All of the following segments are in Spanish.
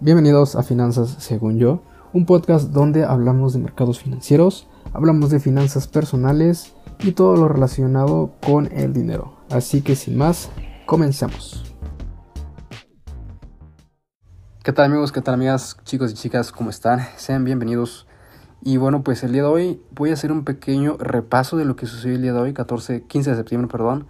Bienvenidos a Finanzas según yo, un podcast donde hablamos de mercados financieros, hablamos de finanzas personales y todo lo relacionado con el dinero. Así que sin más, comencemos. ¿Qué tal amigos? ¿Qué tal amigas, chicos y chicas? ¿Cómo están? Sean bienvenidos. Y bueno, pues el día de hoy voy a hacer un pequeño repaso de lo que sucedió el día de hoy, 14, 15 de septiembre, perdón.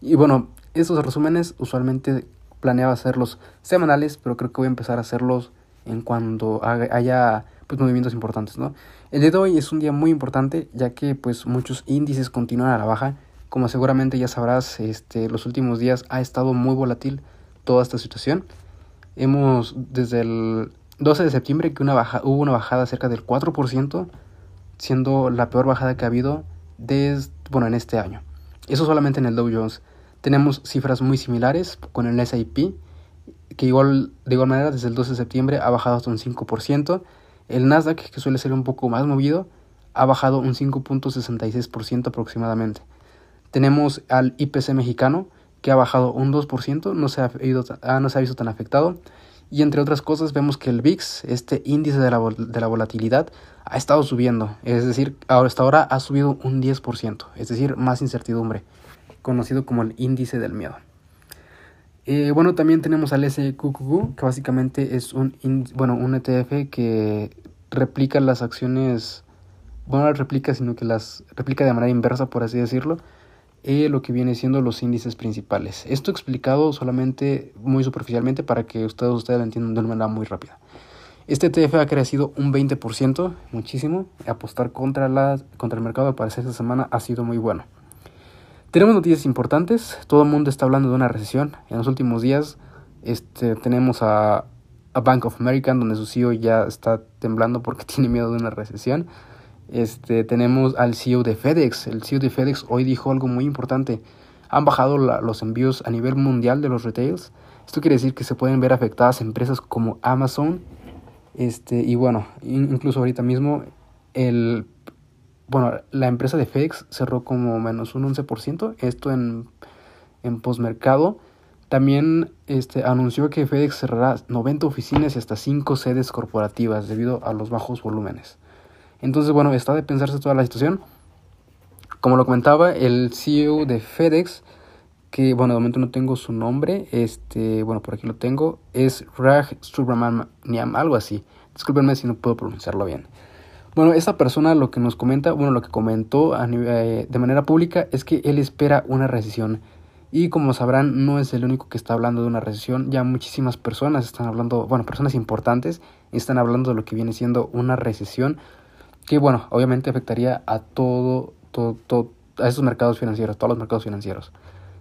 Y bueno, estos resúmenes usualmente planeaba hacerlos semanales, pero creo que voy a empezar a hacerlos en cuando haya pues, movimientos importantes, ¿no? El día de hoy es un día muy importante, ya que pues muchos índices continúan a la baja. Como seguramente ya sabrás, este, los últimos días ha estado muy volátil toda esta situación. Hemos desde el 12 de septiembre que una baja, hubo una bajada cerca del 4%, siendo la peor bajada que ha habido desde, bueno, en este año. Eso solamente en el Dow Jones. Tenemos cifras muy similares con el S&P, que igual, de igual manera desde el 12 de septiembre ha bajado hasta un 5%. El Nasdaq, que suele ser un poco más movido, ha bajado un 5.66% aproximadamente. Tenemos al IPC mexicano, que ha bajado un 2%, no se ha, ido, ah, no se ha visto tan afectado. Y entre otras cosas vemos que el VIX, este índice de la, de la volatilidad, ha estado subiendo. Es decir, hasta ahora ha subido un 10%, es decir, más incertidumbre conocido como el índice del miedo. Eh, bueno, también tenemos al SQQQ, que básicamente es un, bueno, un ETF que replica las acciones, bueno, no las replica, sino que las replica de manera inversa, por así decirlo, eh, lo que viene siendo los índices principales. Esto explicado solamente muy superficialmente para que ustedes, ustedes lo entiendan de una manera muy rápida. Este ETF ha crecido un 20%, muchísimo. Apostar contra, la, contra el mercado, para esta semana, ha sido muy bueno. Tenemos noticias importantes, todo el mundo está hablando de una recesión. En los últimos días este, tenemos a, Bank of America, donde su CEO ya está temblando porque tiene miedo de una recesión. Este, tenemos al CEO de FedEx. El CEO de FedEx hoy dijo algo muy importante. Han bajado los envíos a nivel mundial de los retails. Esto quiere decir que se pueden ver afectadas empresas como Amazon. Este, y bueno, incluso ahorita mismo el bueno, la empresa de FedEx cerró como menos un 11%, esto en, en postmercado. También este, anunció que FedEx cerrará 90 oficinas y hasta 5 sedes corporativas debido a los bajos volúmenes. Entonces, bueno, está de pensarse toda la situación. Como lo comentaba, el CEO de FedEx, que bueno, de momento no tengo su nombre, este, bueno, por aquí lo tengo, es Raj Subramaniam, algo así. Discúlpenme si no puedo pronunciarlo bien. Bueno, esta persona lo que nos comenta, bueno, lo que comentó eh, de manera pública es que él espera una recesión. Y como sabrán, no es el único que está hablando de una recesión. Ya muchísimas personas están hablando, bueno, personas importantes están hablando de lo que viene siendo una recesión. Que, bueno, obviamente afectaría a todo, todo, todo, a esos mercados financieros, todos los mercados financieros.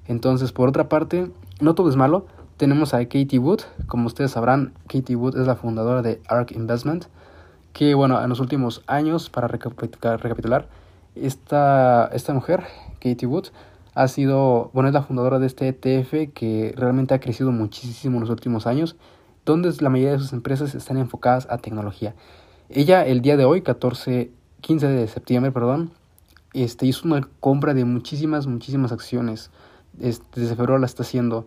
Entonces, por otra parte, no todo es malo. Tenemos a Katie Wood. Como ustedes sabrán, Katie Wood es la fundadora de ARK Investment que bueno, en los últimos años, para recapitular, esta, esta mujer, Katie Wood, ha sido, bueno, es la fundadora de este ETF que realmente ha crecido muchísimo en los últimos años, donde la mayoría de sus empresas están enfocadas a tecnología. Ella el día de hoy, 14, 15 de septiembre, perdón, este, hizo una compra de muchísimas, muchísimas acciones. Este, desde febrero la está haciendo.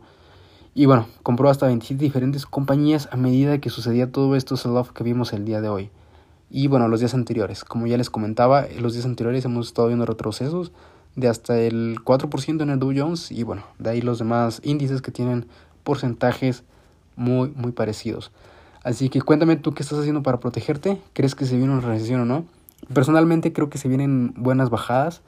Y bueno, compró hasta 27 diferentes compañías a medida que sucedía todo esto sell-off que vimos el día de hoy. Y bueno, los días anteriores, como ya les comentaba, los días anteriores hemos estado viendo retrocesos de hasta el 4% en el Dow Jones y bueno, de ahí los demás índices que tienen porcentajes muy, muy parecidos. Así que cuéntame tú qué estás haciendo para protegerte, ¿crees que se viene una recesión o no? Personalmente creo que se vienen buenas bajadas.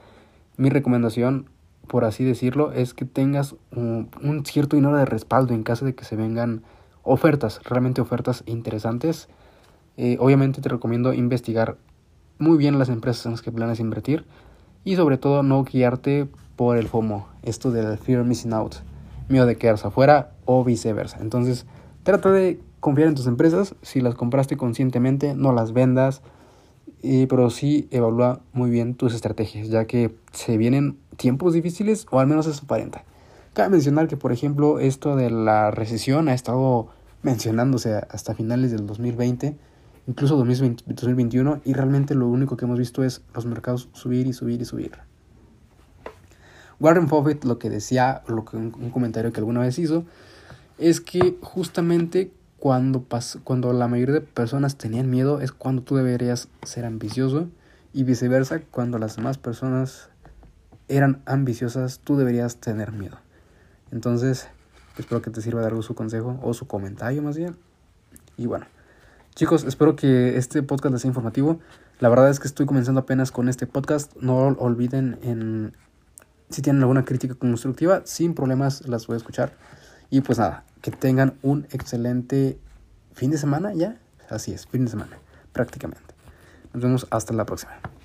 Mi recomendación, por así decirlo, es que tengas un, un cierto dinero de respaldo en caso de que se vengan ofertas, realmente ofertas interesantes eh, obviamente te recomiendo investigar muy bien las empresas en las que planes invertir y sobre todo no guiarte por el FOMO, esto del fear missing out, miedo de quedarse afuera o viceversa. Entonces, trata de confiar en tus empresas, si las compraste conscientemente, no las vendas, pero sí evalúa muy bien tus estrategias, ya que se vienen tiempos difíciles o al menos es aparenta. Cabe mencionar que, por ejemplo, esto de la recesión ha estado mencionándose hasta finales del 2020 incluso 2021, y realmente lo único que hemos visto es los mercados subir y subir y subir. Warren Buffett lo que decía, lo que un, comentario que alguna vez hizo, es que justamente cuando, cuando la mayoría de personas tenían miedo es cuando tú deberías ser ambicioso y viceversa, cuando las demás personas eran ambiciosas, tú deberías tener miedo. Entonces, espero que te sirva de algo su consejo o su comentario más bien. Y bueno, chicos, espero que este podcast les sea informativo. La verdad es que estoy comenzando apenas con este podcast. No olviden en si tienen alguna crítica constructiva, sin problemas las voy a escuchar. Y pues nada, que tengan un excelente fin de semana ya. Así es, fin de semana, prácticamente. Nos vemos hasta la próxima.